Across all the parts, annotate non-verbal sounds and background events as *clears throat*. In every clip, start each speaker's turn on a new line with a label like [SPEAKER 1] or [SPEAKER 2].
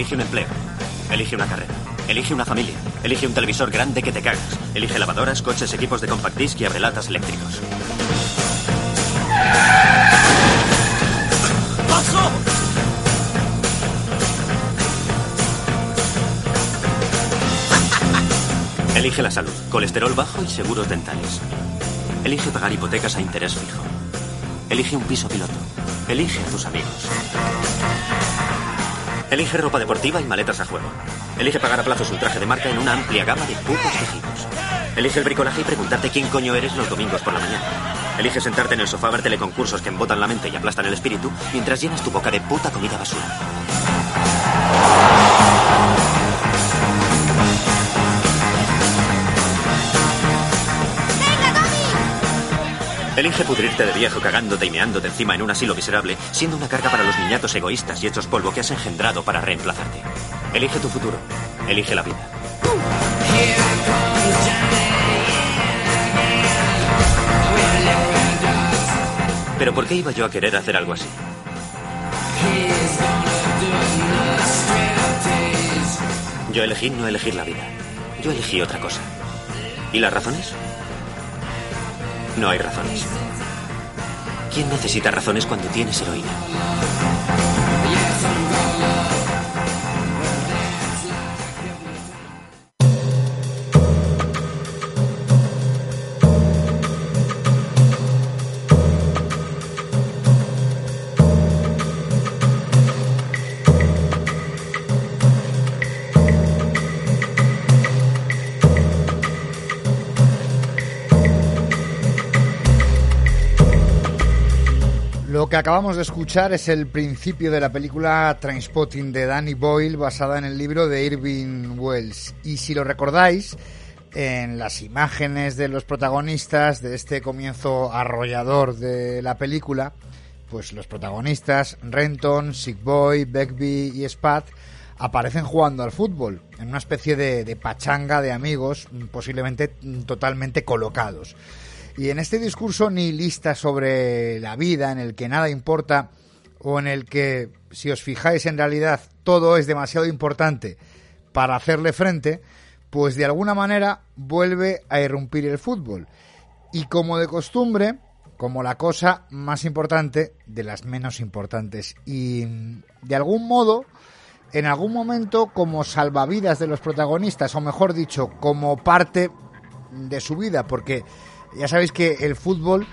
[SPEAKER 1] Elige un empleo. Elige una carrera. Elige una familia. Elige un televisor grande que te cagas. Elige lavadoras, coches, equipos de compact disc y abrelatas eléctricos. ¡Paso! Elige la salud, colesterol bajo y seguros dentales. Elige pagar hipotecas a interés fijo. Elige un piso piloto. Elige a tus amigos. Elige ropa deportiva y maletas a juego. Elige pagar a plazos un traje de marca en una amplia gama de putos tejidos. Elige el bricolaje y preguntarte quién coño eres los domingos por la mañana. Elige sentarte en el sofá a ver teleconcursos que embotan la mente y aplastan el espíritu mientras llenas tu boca de puta comida basura. Elige pudrirte de viejo cagándote y meándote encima en un asilo miserable, siendo una carga para los niñatos egoístas y hechos polvo que has engendrado para reemplazarte. Elige tu futuro. Elige la vida. Pero ¿por qué iba yo a querer hacer algo así? Yo elegí no elegir la vida. Yo elegí otra cosa. ¿Y las razones? No hay razones. ¿Quién necesita razones cuando tienes heroína?
[SPEAKER 2] Acabamos de escuchar es el principio de la película Trainspotting de Danny Boyle, basada en el libro de Irving Wells. Y si lo recordáis, en las imágenes de los protagonistas de este comienzo arrollador de la película, pues los protagonistas, Renton, Sick Boy, Begbie y Spat, aparecen jugando al fútbol, en una especie de, de pachanga de amigos, posiblemente totalmente colocados. Y en este discurso nihilista sobre la vida, en el que nada importa, o en el que, si os fijáis, en realidad todo es demasiado importante para hacerle frente, pues de alguna manera vuelve a irrumpir el fútbol. Y como de costumbre, como la cosa más importante de las menos importantes. Y de algún modo, en algún momento, como salvavidas de los protagonistas, o mejor dicho, como parte de su vida, porque ya sabéis que el fútbol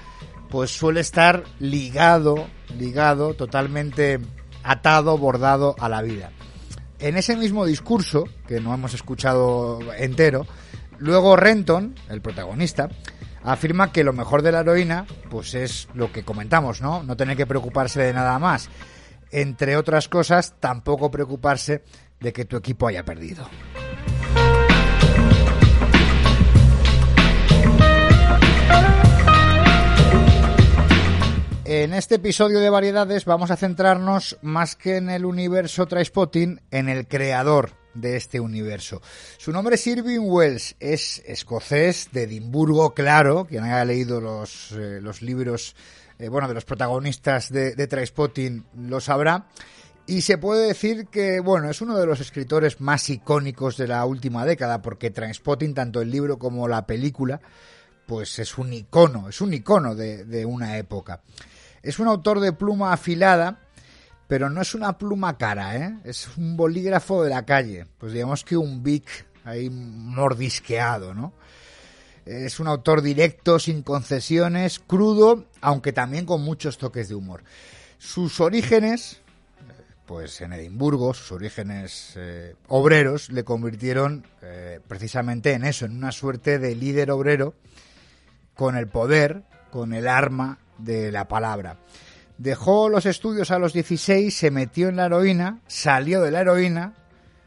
[SPEAKER 2] pues suele estar ligado, ligado, totalmente atado, bordado a la vida. En ese mismo discurso, que no hemos escuchado entero, luego Renton, el protagonista, afirma que lo mejor de la heroína, pues es lo que comentamos, ¿no? No tener que preocuparse de nada más. Entre otras cosas, tampoco preocuparse de que tu equipo haya perdido. En este episodio de variedades vamos a centrarnos más que en el universo Trainspotting, en el creador de este universo. Su nombre es Irving Wells, es escocés de Edimburgo, claro, quien haya leído los, eh, los libros eh, bueno, de los protagonistas de, de lo sabrá. Y se puede decir que, bueno, es uno de los escritores más icónicos de la última década, porque Trainspotting, tanto el libro como la película, pues es un icono, es un icono de, de una época. Es un autor de pluma afilada, pero no es una pluma cara, ¿eh? Es un bolígrafo de la calle. Pues digamos que un Bic ahí mordisqueado, ¿no? Es un autor directo, sin concesiones, crudo, aunque también con muchos toques de humor. Sus orígenes, pues en Edimburgo, sus orígenes eh, obreros, le convirtieron eh, precisamente en eso, en una suerte de líder obrero con el poder, con el arma de la palabra. Dejó los estudios a los 16, se metió en la heroína, salió de la heroína,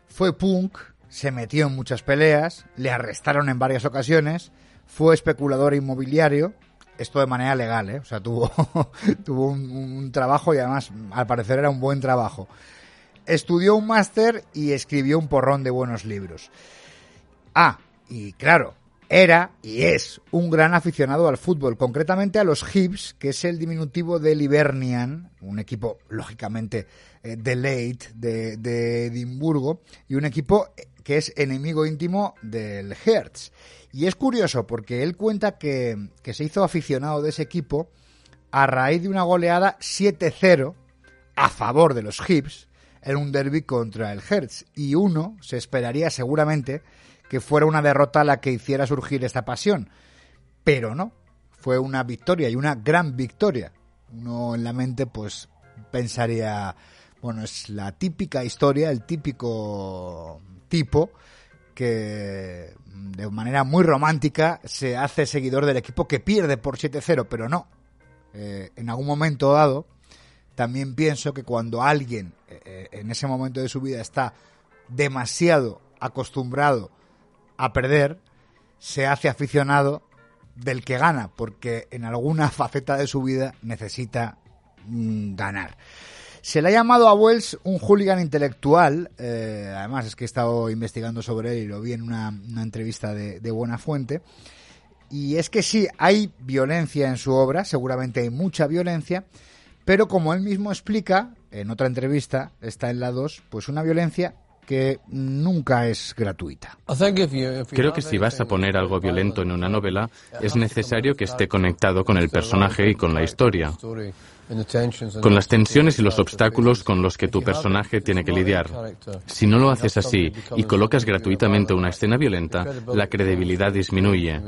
[SPEAKER 2] fue punk, se metió en muchas peleas, le arrestaron en varias ocasiones, fue especulador inmobiliario, esto de manera legal, ¿eh? o sea, tuvo, *laughs* tuvo un, un trabajo y además al parecer era un buen trabajo. Estudió un máster y escribió un porrón de buenos libros. Ah, y claro, era y es un gran aficionado al fútbol, concretamente a los Hibs, que es el diminutivo del Hibernian, un equipo lógicamente eh, de Leit, de, de, Edimburgo, y un equipo que es enemigo íntimo del Hertz. Y es curioso porque él cuenta que, que se hizo aficionado de ese equipo a raíz de una goleada 7-0 a favor de los Hibs en un derby contra el Hertz. Y uno se esperaría seguramente que fuera una derrota la que hiciera surgir esta pasión. Pero no, fue una victoria y una gran victoria. Uno en la mente pues pensaría, bueno, es la típica historia, el típico tipo que de manera muy romántica se hace seguidor del equipo que pierde por 7-0, pero no. Eh, en algún momento dado, también pienso que cuando alguien eh, eh, en ese momento de su vida está demasiado acostumbrado a perder, se hace aficionado del que gana, porque en alguna *laughs* faceta de su vida necesita mm, ganar. Se le ha llamado a Wells un hooligan intelectual, eh, además es que he estado investigando sobre él y lo vi en una, entrevista de, de, buena fuente, y es que sí, hay violencia en su obra, seguramente hay mucha violencia, pero como él mismo explica en otra entrevista, está en la 2, pues una violencia que nunca es gratuita.
[SPEAKER 3] Creo que si vas a poner algo violento en una novela, es necesario que esté conectado con el personaje y con la historia, con las tensiones y los obstáculos con los que tu personaje tiene que lidiar. Si no lo haces así y colocas gratuitamente una escena violenta, la credibilidad disminuye.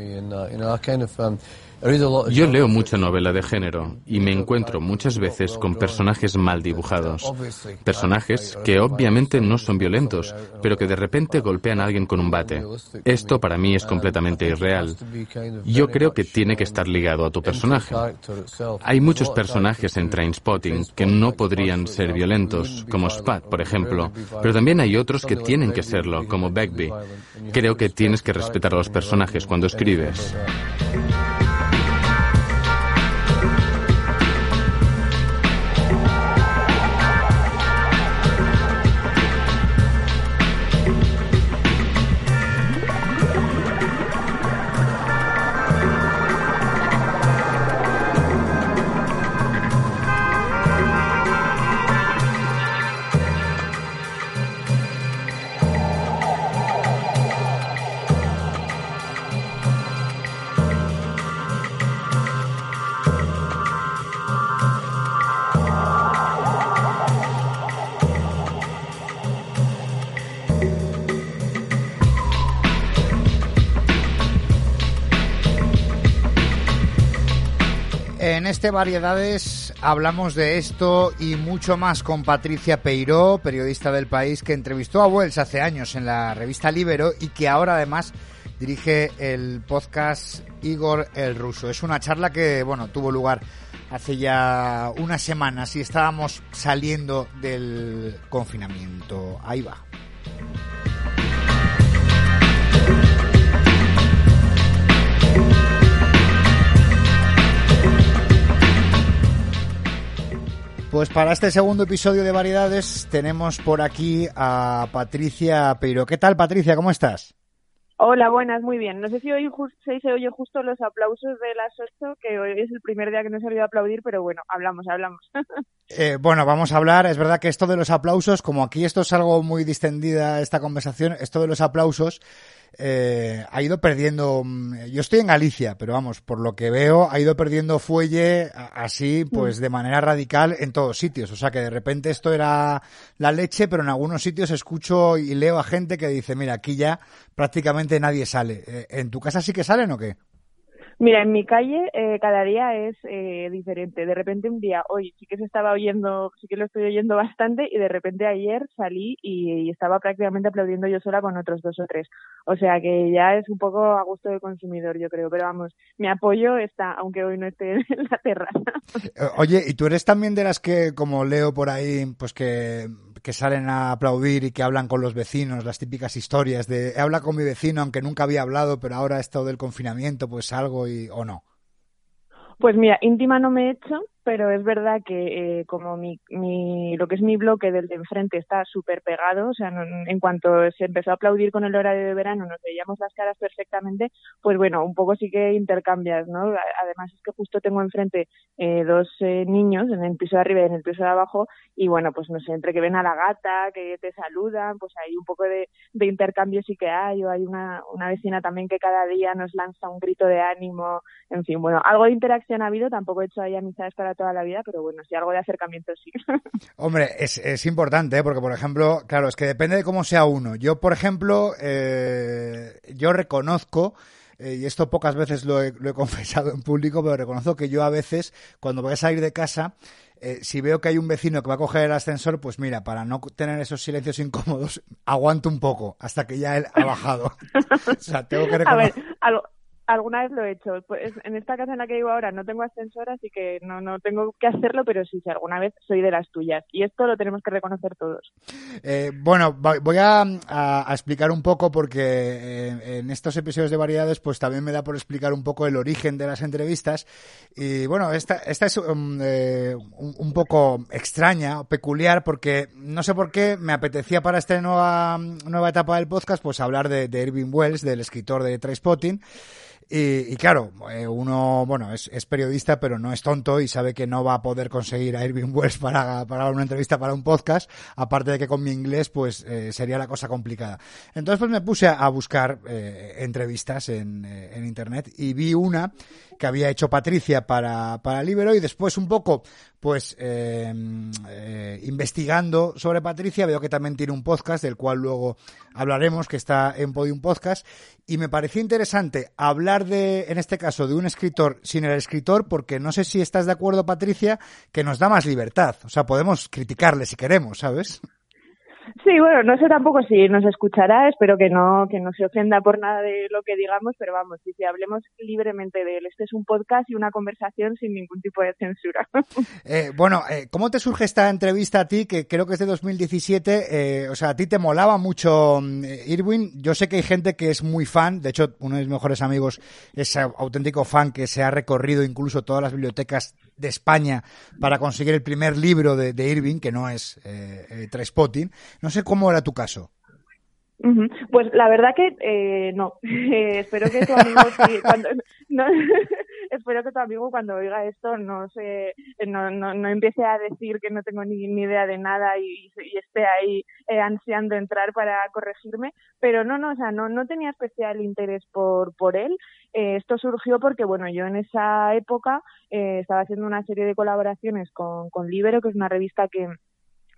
[SPEAKER 3] Yo leo mucha novela de género y me encuentro muchas veces con personajes mal dibujados. Personajes que obviamente no son violentos, pero que de repente golpean a alguien con un bate. Esto para mí es completamente irreal. Yo creo que tiene que estar ligado a tu personaje. Hay muchos personajes en Trainspotting que no podrían ser violentos, como Spat, por ejemplo, pero también hay otros que tienen que serlo, como Begbie. Creo que tienes que respetar a los personajes cuando escribes.
[SPEAKER 2] Este Variedades hablamos de esto y mucho más con Patricia Peiró, periodista del país que entrevistó a Wells hace años en la revista Libero y que ahora además dirige el podcast Igor el Ruso. Es una charla que, bueno, tuvo lugar hace ya unas semanas y estábamos saliendo del confinamiento. Ahí va. Pues para este segundo episodio de Variedades tenemos por aquí a Patricia Peiro. ¿Qué tal, Patricia? ¿Cómo estás?
[SPEAKER 4] Hola, buenas, muy bien. No sé si hoy se oye justo los aplausos de las 8, que hoy es el primer día que no he salido a aplaudir, pero bueno, hablamos, hablamos. *laughs*
[SPEAKER 2] Eh, bueno, vamos a hablar. Es verdad que esto de los aplausos, como aquí esto es algo muy distendida esta conversación, esto de los aplausos eh, ha ido perdiendo. Mm, yo estoy en Galicia, pero vamos, por lo que veo, ha ido perdiendo fuelle así, pues de manera radical en todos sitios. O sea que de repente esto era la leche, pero en algunos sitios escucho y leo a gente que dice, mira, aquí ya prácticamente nadie sale. Eh, ¿En tu casa sí que salen o qué?
[SPEAKER 4] Mira, en mi calle eh, cada día es eh, diferente. De repente un día, hoy sí que se estaba oyendo, sí que lo estoy oyendo bastante y de repente ayer salí y, estaba prácticamente aplaudiendo yo sola con otros dos o tres. O sea que ya es un poco a gusto del consumidor, yo creo. Pero vamos, mi apoyo está, aunque hoy no esté *laughs* en la terraza.
[SPEAKER 2] Eh, oye, ¿y tú eres también de las que, como leo por ahí, pues que que salen a aplaudir y que hablan con los vecinos, las típicas historias de habla con mi vecino aunque nunca había hablado, pero ahora esto del confinamiento, pues algo y o no.
[SPEAKER 4] Pues mira, íntima no me he hecho, pero es verdad que eh, como mi, mi, lo que es mi bloque del de enfrente está súper pegado, o sea, en cuanto se empezó a aplaudir con el horario de verano, nos veíamos las caras perfectamente, pues bueno, un poco sí que intercambias, ¿no? Además es que justo tengo enfrente eh, dos eh, niños en el piso de arriba y en el piso de abajo, y bueno, pues no sé, entre que ven a la gata, que te saludan, pues hay un poco de, de intercambio sí que hay, o hay una, una vecina también que cada día nos lanza un grito de ánimo, en fin, bueno, algo de interacción ha habido, tampoco he hecho ahí amistades para toda la vida, pero bueno, si algo de acercamiento sí. *laughs*
[SPEAKER 2] Hombre, es, es importante, ¿eh? porque por ejemplo, claro, es que depende de cómo sea uno. Yo, por ejemplo, eh, yo reconozco eh, y esto pocas veces lo he, lo he, *laughs* confesado en público, pero reconozco que yo a veces, cuando voy a salir de casa, eh, si veo que hay un vecino que va a coger el ascensor, pues mira, para no tener esos silencios incómodos, *laughs* aguanto un poco hasta que ya él ha bajado. o sea, tengo que reconocer...
[SPEAKER 4] A ver, algo, Alguna vez lo he hecho. Pues en esta casa en la que vivo ahora no tengo ascensor, así que no, no tengo que hacerlo, pero sí, sí, alguna vez soy de las tuyas. Y esto lo tenemos que reconocer todos.
[SPEAKER 2] Eh, bueno, voy a, explicar un poco porque eh, en estos episodios de variedades pues también me da por explicar un poco el origen de las entrevistas. Y bueno, esta, esta es um, eh, un, poco extraña, peculiar, porque no sé por qué me apetecía para esta nueva, nueva etapa del podcast pues hablar de, de Irving Wells, del escritor de Trainspotting. Y, y claro, eh, uno, bueno, es, periodista, pero no es tonto y sabe que no va a poder conseguir a Irving *laughs* Wells para, para una entrevista para un podcast, aparte de que con mi inglés, pues eh, sería la cosa complicada. Entonces, pues me puse a, buscar eh, entrevistas en, eh, en, internet y vi una que había hecho Patricia para, para Libero y después un poco, pues, eh, investigando sobre Patricia, veo que también tiene un podcast del cual luego hablaremos, que está en Podium Podcast, y me pareció interesante hablar de, en este caso, de un escritor sin el escritor, porque no sé si estás de acuerdo, Patricia, que nos da más libertad. O sea, podemos criticarle si queremos, ¿sabes?
[SPEAKER 4] Sí, bueno, no sé tampoco si nos escuchará, espero que no, que no se ofenda por nada de lo que digamos, pero vamos, si, si hablemos libremente de él. Este es un podcast y una conversación sin ningún tipo de censura. *laughs*
[SPEAKER 2] Eh, bueno, eh, ¿cómo te surge esta entrevista a ti, que creo que es de 2017? Eh, o sea, a ti te molaba mucho mm, Irwin. Yo sé que hay gente que es muy fan, de hecho, uno de mis mejores amigos es auténtico fan que se ha recorrido incluso todas las bibliotecas de España para conseguir el primer libro de, Irving, que no es eh, eh, Trainspotting. No sé cómo era tu caso.
[SPEAKER 4] Pues la verdad que eh, no. *laughs* Eh, espero que tu amigo cuando, *laughs* espero que tu amigo cuando oiga esto no se no, no, no empiece a decir que no tengo ni, ni idea de nada y, esté ahí eh, ansiando entrar para corregirme. Pero no, no, o sea, no, no tenía especial interés por, por él. Eh, esto surgió porque, bueno, yo en esa época eh, estaba haciendo una serie de colaboraciones con, con Libero, que es una revista que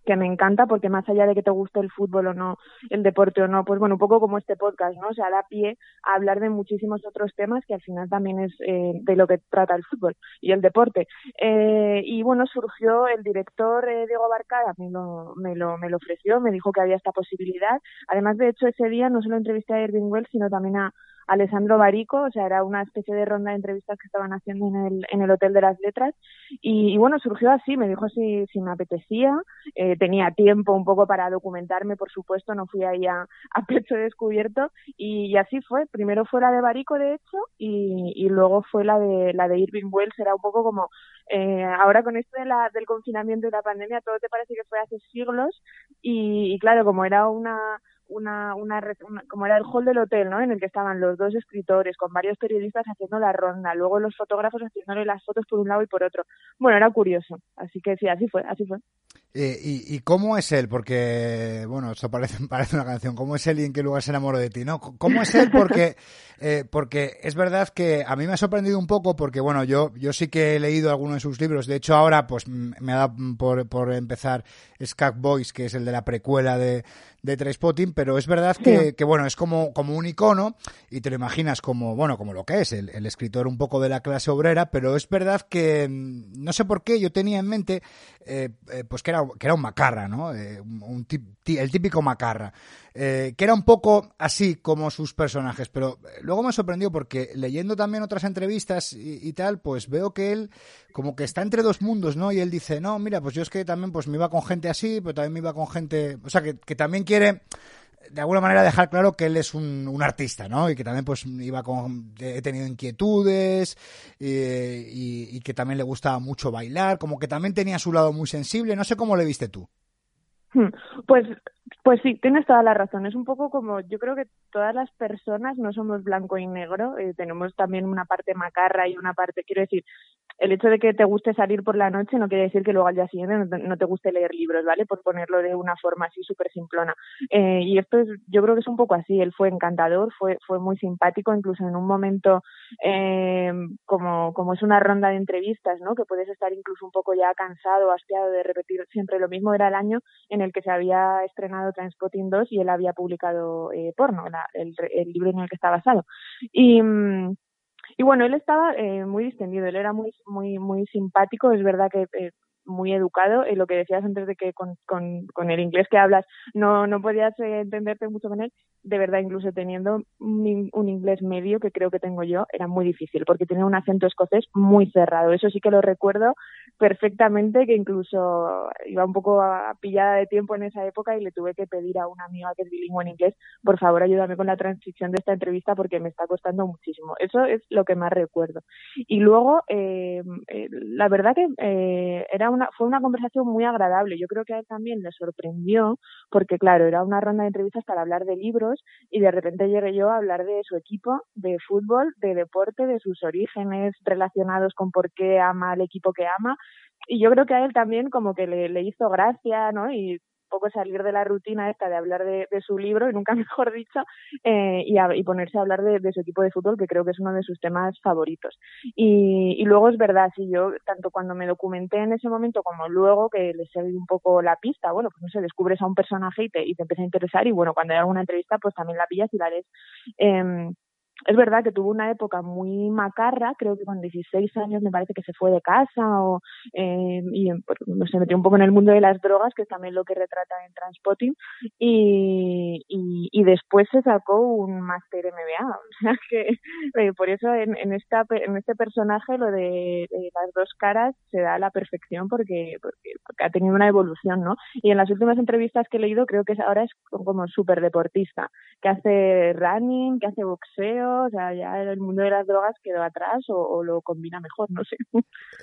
[SPEAKER 4] que me encanta porque más allá de que te guste el fútbol o no, el deporte o no, pues bueno, un poco como este podcast, ¿no? O sea, da pie a hablar de muchísimos otros temas que al final también es eh, de lo que trata el fútbol y el deporte. Eh, y bueno, surgió el director eh, Diego Barcada, me lo, me, lo, me lo ofreció, me dijo que había esta posibilidad. Además, de hecho, ese día no solo entrevisté a Irving Wells, sino también a Alessandro Barico, o sea, era una especie de ronda de entrevistas que estaban haciendo en el, en el Hotel de las Letras. Y, y bueno, surgió así, me dijo si, si me apetecía, eh, tenía tiempo un poco para documentarme, por supuesto, no fui ahí a, pecho descubierto. Y, y, así fue, primero fue la de Barico, de hecho, y, y luego fue la de, la de Irving Wells, era un poco como, eh, ahora con esto de la, del confinamiento y la pandemia, todo te parece que fue hace siglos, y, y claro, como era una una, una, una, como era el hall del hotel, ¿no? En el que estaban los dos escritores con varios periodistas haciendo la ronda, luego los fotógrafos haciéndole las fotos por un lado y por otro. Bueno, era curioso, así que sí, así fue, así fue.
[SPEAKER 2] Eh, y, ¿Y cómo es él? Porque, bueno, esto parece, *laughs* parece una canción. ¿Cómo es él y en qué lugar se enamoró de ti? ¿No? ¿Cómo es él? Porque, *laughs* eh, porque es verdad que a mí me ha sorprendido un poco porque, bueno, yo, yo sí que he leído algunos de sus libros. De hecho, ahora, pues, me ha dado por, por empezar Skag Boys, que es el de la precuela de, de Trainspotting, pero es verdad que, sí. que, bueno, es como, como un icono y te lo imaginas como, bueno, como lo que es, el, el, escritor un poco de la clase obrera, pero es verdad que no sé por qué yo tenía en mente, eh, eh, pues que era, que era un macarra, ¿no? Eh, un tip, el típico macarra. Eh, que era un poco así como sus personajes, pero luego me sorprendió porque leyendo también otras entrevistas y, tal, pues veo que él como que está entre dos mundos, ¿no? Y él dice, no, mira, pues yo es que también pues me iba con gente así, pero también me iba con gente, o sea, que, también quiere de alguna manera dejar claro que él es un, un artista, ¿no? Y que también pues iba con, he tenido inquietudes eh, y, y, que también le gustaba mucho bailar, como que también tenía su lado muy sensible, no sé cómo le viste tú.
[SPEAKER 4] Hmm. Pues pues sí, tienes toda la razón. Es un poco como yo creo que todas las personas no somos blanco y negro. Eh, tenemos también una parte macarra y una parte, quiero decir, el hecho de que te guste salir por la noche no quiere decir que luego al día siguiente no te, guste leer libros, ¿vale? Por ponerlo de una forma así súper simplona. Eh, y esto es, yo creo que es un poco así. Él fue encantador, fue, fue muy simpático, incluso en un momento eh, como, como es una ronda de entrevistas, ¿no? Que puedes estar incluso un poco ya cansado, hastiado de repetir siempre lo mismo. Era el año en el que se había estrenado Transpotting 2 y él había publicado eh, Porno, el, el, libro en el que está basado. Y, mm, y bueno, él estaba eh, muy distendido, él era muy, muy, muy simpático, es verdad que eh, muy educado. Y lo que decías antes de que con, con, el inglés que hablas no, no podías eh, entenderte mucho con él, de verdad, incluso teniendo un, inglés medio, que creo que tengo yo, era muy difícil, porque tenía un acento escocés muy cerrado. Eso sí que lo recuerdo perfectamente, que incluso iba un poco pillada de tiempo en esa época y le tuve que pedir a una amiga que es bilingüe en inglés, por favor, ayúdame con la transición de esta entrevista porque me está costando muchísimo. Eso es lo que más recuerdo. Y luego, eh, eh la verdad que eh, era fue una conversación muy agradable. Yo creo que a él también le sorprendió, porque claro, era una ronda de entrevistas para hablar de libros y de repente llegué yo a hablar de su equipo, de fútbol, de deporte, de sus orígenes relacionados con por qué ama al equipo que ama. Y yo creo que a él también como que le, le hizo gracia, ¿no? Y poco salir de la rutina esta de hablar de, su libro, y nunca *laughs* mejor dicho, eh, y, ponerse a hablar de, su equipo de fútbol, que creo que es uno de sus temas favoritos. Y, luego es verdad, si yo, tanto cuando me documenté en ese momento como luego, que le seguí un poco la pista, bueno, pues no sé, descubres a un personaje y te, y te empieza a interesar, y bueno, cuando hay alguna entrevista, pues también la pillas y la lees. Eh, es verdad que tuvo una época muy macarra, creo que con 16 años me parece que se fue de casa o eh, y pues, se metió un poco en el mundo de las drogas, que es también lo que retrata en Transpotting, y, y, y después se sacó un máster MBA. *laughs* O sea que eh, por eso en, en, esta, en este personaje lo de, las dos caras se da a la perfección porque, porque, ha tenido una evolución, ¿no? Y en las últimas entrevistas que he leído creo que ahora es como súper deportista, que hace running, que hace boxeo, o sea, ya el mundo de las drogas quedó atrás o, lo combina mejor, no sé.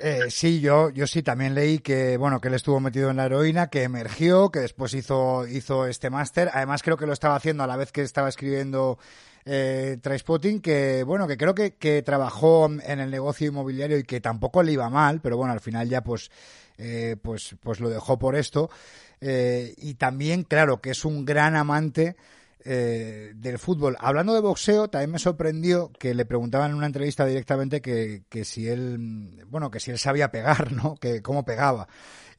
[SPEAKER 2] Eh, sí, yo, yo sí también leí que, bueno, que él estuvo metido en la heroína, que emergió, que después hizo, hizo este máster. Además creo que lo estaba haciendo a la vez que estaba escribiendo eh, que bueno, que creo que, que, trabajó en el negocio inmobiliario y que tampoco le iba mal, pero bueno, al final ya pues, eh, pues, pues lo dejó por esto. Eh, y también, claro, que es un gran amante eh, del fútbol. Hablando de boxeo, también me sorprendió que le preguntaban en una entrevista directamente que, que si él, bueno, que si él sabía pegar, ¿no? Que cómo pegaba.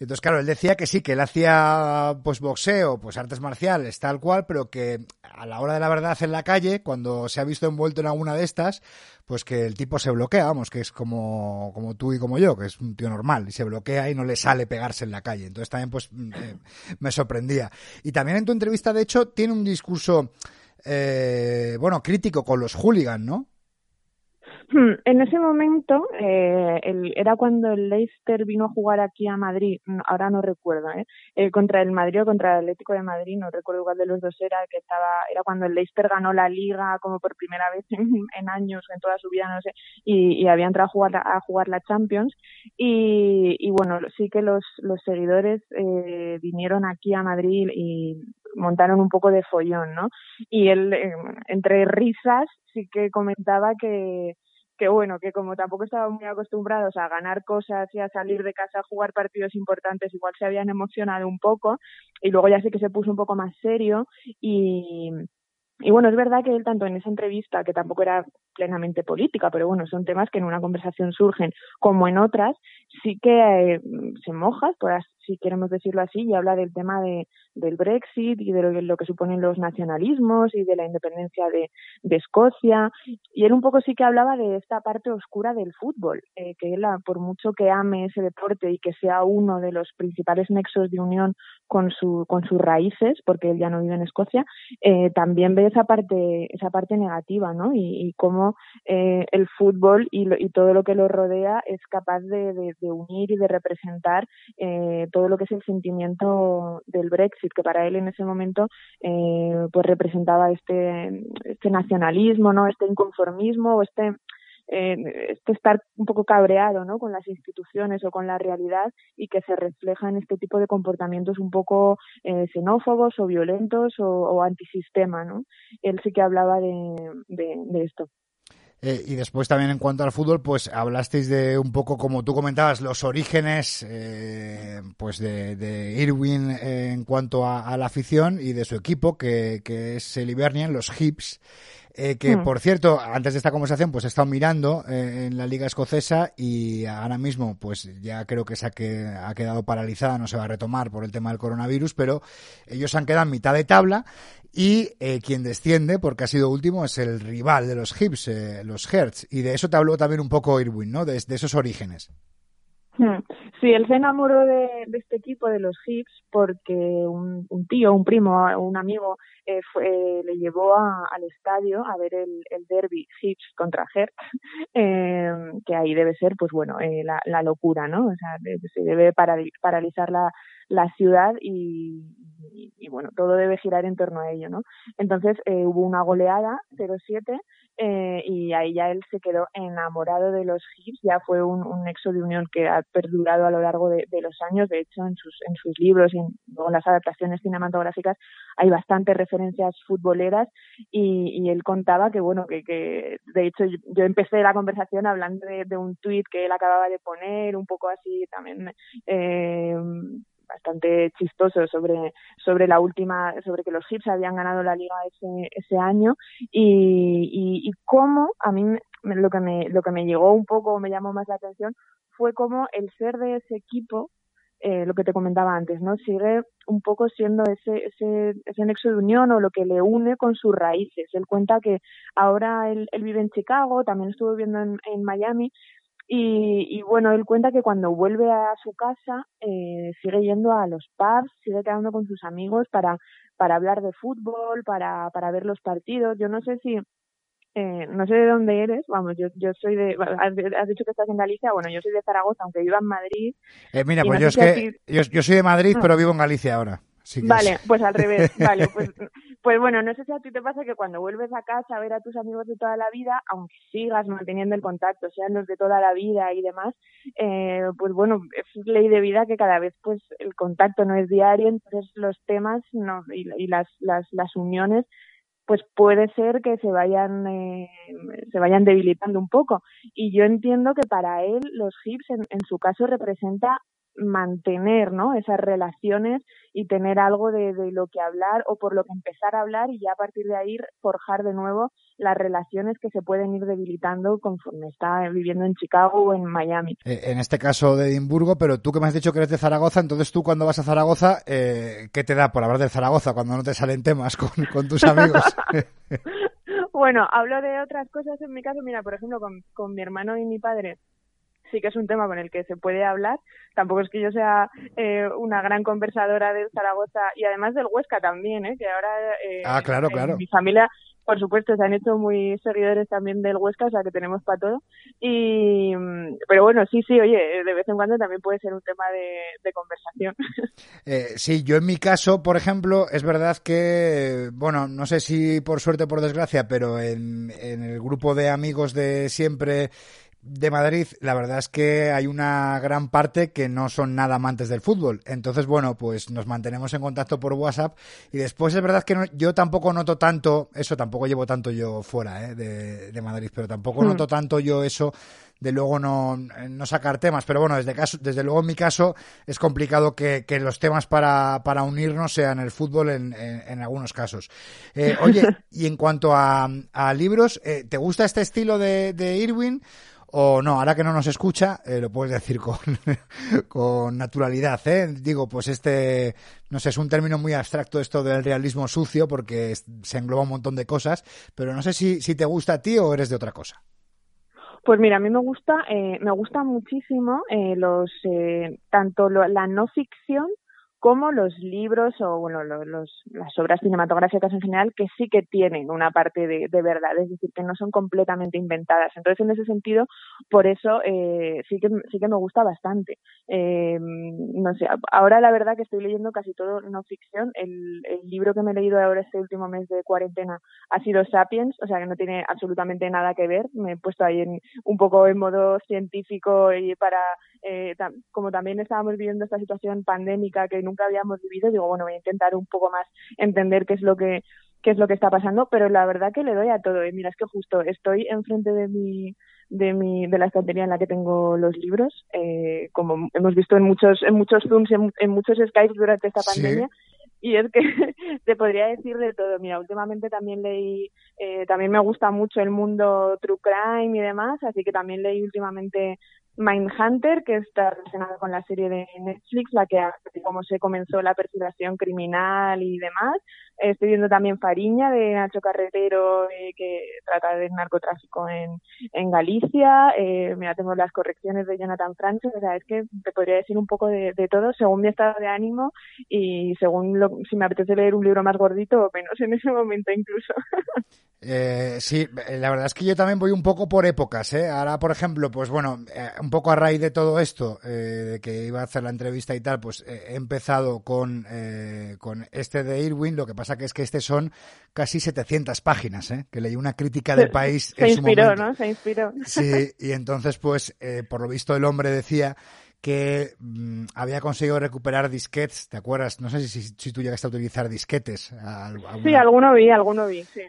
[SPEAKER 2] Entonces, claro, él decía que sí, que él hacía pues boxeo, pues artes marciales, tal cual, pero que a la hora de la verdad en la calle, cuando se ha visto envuelto en alguna de estas, pues que el tipo se bloquea, vamos, que es como, como tú y como yo, que es un tío normal, y se bloquea y no le sale pegarse en la calle. Entonces también pues eh, me sorprendía. Y también en tu entrevista, de hecho, tiene un discurso, eh, bueno, crítico con los hooligans, ¿no? *clears throat*
[SPEAKER 4] En ese momento, eh, el, era cuando el Leicester vino a jugar aquí a Madrid, ahora no recuerdo, ¿eh? eh, contra el Madrid o contra el Atlético de Madrid, no recuerdo cuál de los dos era, que estaba, era cuando el Leicester ganó la Liga como por primera vez en, *laughs* años, en toda su vida, no sé, y, y había entrado a jugar, a jugar la Champions, y, y bueno, sí que los, los seguidores eh, vinieron aquí a Madrid y montaron un poco de follón, ¿no? Y él, eh, entre risas, sí que comentaba que que bueno, que como tampoco estaban muy acostumbrados a ganar cosas y a salir de casa a jugar partidos importantes, igual se habían emocionado un poco y luego ya sé que se puso un poco más serio y, y bueno, es verdad que él tanto en esa entrevista, que tampoco era plenamente política, pero bueno, son temas que en una conversación surgen, como en otras, sí que eh, se moja, pues si queremos decirlo así, y habla del tema de, del Brexit y de lo, que suponen los nacionalismos y de la independencia de, de, Escocia. Y él un poco sí que hablaba de esta parte oscura del fútbol, eh, que él, por mucho que ame ese deporte y que sea uno de los principales nexos de unión con, su, con sus raíces, porque él ya no vive en Escocia, eh, también ve esa parte, esa parte negativa, ¿no? Y, y cómo eh, el fútbol y, y, todo lo que lo rodea es capaz de, de, unir y de representar eh, todo lo que es el sentimiento del Brexit, que para él en ese momento eh, pues representaba este, este nacionalismo, ¿no? este inconformismo o este eh, este estar un poco cabreado ¿no? con las instituciones o con la realidad y que se refleja en este tipo de comportamientos un poco eh, xenófobos o violentos o, antisistema. ¿no? Él sí que hablaba de, de esto.
[SPEAKER 2] Eh, y después también en cuanto al fútbol, pues hablasteis de un poco, como tú comentabas, los orígenes eh, pues de, de Irwin en cuanto a, a, la afición y de su equipo, que, que es el Hibernian, los Hips. Eh, que mm. por cierto, antes de esta conversación, pues he estado mirando eh, en la Liga Escocesa y ahora mismo, pues ya creo que se ha, que, ha quedado paralizada, no se va a retomar por el tema del coronavirus, pero ellos han quedado en mitad de tabla y eh, quien desciende, porque ha sido último, es el rival de los Hips, eh, los Hertz, y de eso te habló también un poco Irwin, ¿no? De, de esos orígenes.
[SPEAKER 4] Hmm. Sí, él se enamoró de, este equipo, de los Hips, porque un, un tío, un primo, un amigo eh, fue, le llevó a, al estadio a ver el, derby Hips contra Hertz, *laughs* eh, que ahí debe ser, pues bueno, eh, la, la, locura, ¿no? O sea, se debe paralizar la, ciudad y, y, y, bueno, todo debe girar en torno a ello, ¿no? Entonces eh, hubo una goleada 0-7 eh, y ahí ya él se quedó enamorado de los Hips, ya fue un, un nexo de unión que ha perdurado a lo largo de, de, los años, de hecho en sus, en sus libros y en, en las adaptaciones cinematográficas hay bastantes referencias futboleras y, y él contaba que bueno, que, que de hecho yo, yo empecé la conversación hablando de, de un tuit que él acababa de poner, un poco así también eh, bastante chistoso sobre sobre la última sobre que los Hips habían ganado la liga ese ese año y, y, y cómo a mí lo que me lo que me llegó un poco me llamó más la atención fue como el ser de ese equipo eh, lo que te comentaba antes, ¿no? Sigue un poco siendo ese, ese, ese nexo de unión o lo que le une con sus raíces. Él cuenta que ahora él, él vive en Chicago, también estuvo viviendo en, en Miami, y, y, bueno, él cuenta que cuando vuelve a su casa eh, sigue yendo a los pubs, sigue quedando con sus amigos para, para hablar de fútbol, para, para ver los partidos. Yo no sé si, eh, no sé de dónde eres, vamos, yo, yo soy de, has, dicho que estás en Galicia, bueno, yo soy de Zaragoza, aunque viva en Madrid.
[SPEAKER 2] Eh, mira, pues no yo es que, yo, yo, soy de Madrid, pero vivo en Galicia ahora. Sí
[SPEAKER 4] vale, pues al revés, *laughs* vale, pues, pues bueno, no sé si a ti te pasa que cuando vuelves a casa a ver a tus amigos de toda la vida, aunque sigas manteniendo el contacto, sean los de toda la vida y demás, eh, pues bueno, es ley de vida que cada vez pues el contacto no es diario, entonces los temas no, y, y las, las, las uniones pues puede ser que se vayan eh, se vayan debilitando un poco. Y yo entiendo que para él los hips en, en su caso representa mantener ¿no? esas relaciones y tener algo de, de, lo que hablar o por lo que empezar a hablar y ya a partir de ahí forjar de nuevo las relaciones que se pueden ir debilitando conforme está viviendo en Chicago o en Miami.
[SPEAKER 2] Eh, en este caso de Edimburgo, pero tú que me has dicho que eres de Zaragoza, entonces tú cuando vas a Zaragoza, eh, ¿qué te da por hablar de Zaragoza cuando no te salen temas con, con tus amigos? *laughs*
[SPEAKER 4] bueno, hablo de otras cosas en mi caso, mira, por ejemplo, con, con mi hermano y mi padre sí que es un tema con el que se puede hablar. Tampoco es que yo sea eh, una gran conversadora de Zaragoza y además del Huesca también, ¿eh? que ahora
[SPEAKER 2] eh, ah, claro, claro.
[SPEAKER 4] mi familia, por supuesto, se han hecho muy seguidores también del Huesca, o sea que tenemos para todo. Y, pero bueno, sí, sí, oye, de vez en cuando también puede ser un tema de, de conversación. *laughs*
[SPEAKER 2] Eh, sí, yo en mi caso, por ejemplo, es verdad que, bueno, no sé si por suerte o por desgracia, pero en, en el grupo de amigos de siempre de Madrid, la verdad es que hay una gran parte que no son nada amantes del fútbol. Entonces, bueno, pues nos mantenemos en contacto por WhatsApp. Y después es verdad que no, yo tampoco noto tanto, eso tampoco llevo tanto yo fuera ¿eh? de, de, Madrid, pero tampoco mm. noto tanto yo eso de luego no, no sacar temas. Pero bueno, desde, caso, desde luego en mi caso es complicado que, que los temas para, para unirnos sean el fútbol en, en, en algunos casos. Eh, oye, *laughs* y en cuanto a, a libros, eh, ¿te gusta este estilo de, de Irwin? O no, ahora que no nos escucha, eh, lo puedes decir con, *laughs* con naturalidad, ¿eh? Digo, pues este, no sé, es un término muy abstracto esto del realismo sucio porque se engloba un montón de cosas, pero no sé si, si te gusta a ti o eres de otra cosa.
[SPEAKER 4] Pues mira, a mí me gusta, eh, me gusta muchísimo eh, los, eh, tanto lo, la no ficción como los libros o bueno los, las obras cinematográficas en general que sí que tienen una parte de, verdad es decir que no son completamente inventadas. Entonces en ese sentido por eso eh, sí que sí que me gusta bastante. Eh, no sé ahora la verdad que estoy leyendo casi todo no ficción. El, el libro que me he leído ahora este último mes de cuarentena ha sido Sapiens o sea que no tiene absolutamente nada que ver. Me he puesto ahí en, un poco en modo científico y para eh, como también estábamos viviendo esta situación pandémica que nunca habíamos vivido, digo, bueno, voy a intentar un poco más entender qué es lo que qué es lo que está pasando, pero la verdad que le doy a todo. ¿eh? Mira, es que justo estoy enfrente de mi de mi de la estantería en la que tengo los libros, eh, como hemos visto en muchos en muchos zooms en, muchos Skype durante esta pandemia. Y es que *laughs* te podría decir de todo. Mira, últimamente también leí, eh, también me gusta mucho el mundo true crime y demás, así que también leí últimamente Mindhunter, que está relacionada con la serie de Netflix, la que como se comenzó la perfilación criminal y demás. Estoy viendo también Fariña de Nacho Carretero, eh, que trata del narcotráfico en, en Galicia. Eh, mira, tengo las correcciones de Jonathan Francis. O sea, es que te podría decir un poco de, de todo según mi estado de ánimo y según lo, si me apetece leer un libro más gordito o menos en ese momento incluso. *laughs*
[SPEAKER 2] Eh, sí, la verdad es que yo también voy un poco por épocas. ¿eh? Ahora, por ejemplo, pues bueno, eh, un poco a raíz de todo esto, eh, de que iba a hacer la entrevista y tal, pues eh, he empezado con, con este de Irwin. Lo que pasa que es que este son casi 700 páginas, ¿eh? que leí una crítica del país.
[SPEAKER 4] Se inspiró, ¿no? Se inspiró.
[SPEAKER 2] Sí, y entonces, pues, por lo visto, el hombre decía que mm, había conseguido recuperar disquetes, ¿te acuerdas? No sé si, si tú llegaste a utilizar disquetes.
[SPEAKER 4] Sí, alguno vi, alguno vi, sí.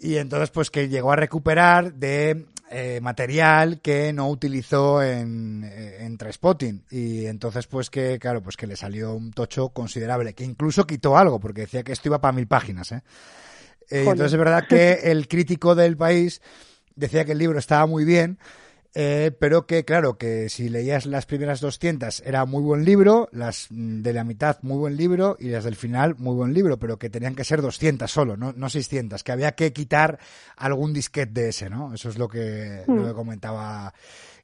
[SPEAKER 2] Y, entonces, pues que llegó a recuperar de eh, material que no utilizó en, eh, en Trespotting. Y entonces, pues que, claro, pues que le salió un tocho considerable, que incluso quitó algo, porque decía que esto iba para mil páginas, ¿eh? eh entonces es verdad que *laughs* el crítico del país decía que el libro estaba muy bien, eh, pero que claro, que si leías las primeras 200 era muy buen libro, las de la mitad muy buen libro y las del final muy buen libro, pero que tenían que ser 200 solo, no, no 600, que había que quitar algún disquete de ese, ¿no? Eso es lo que, lo que hmm. comentaba.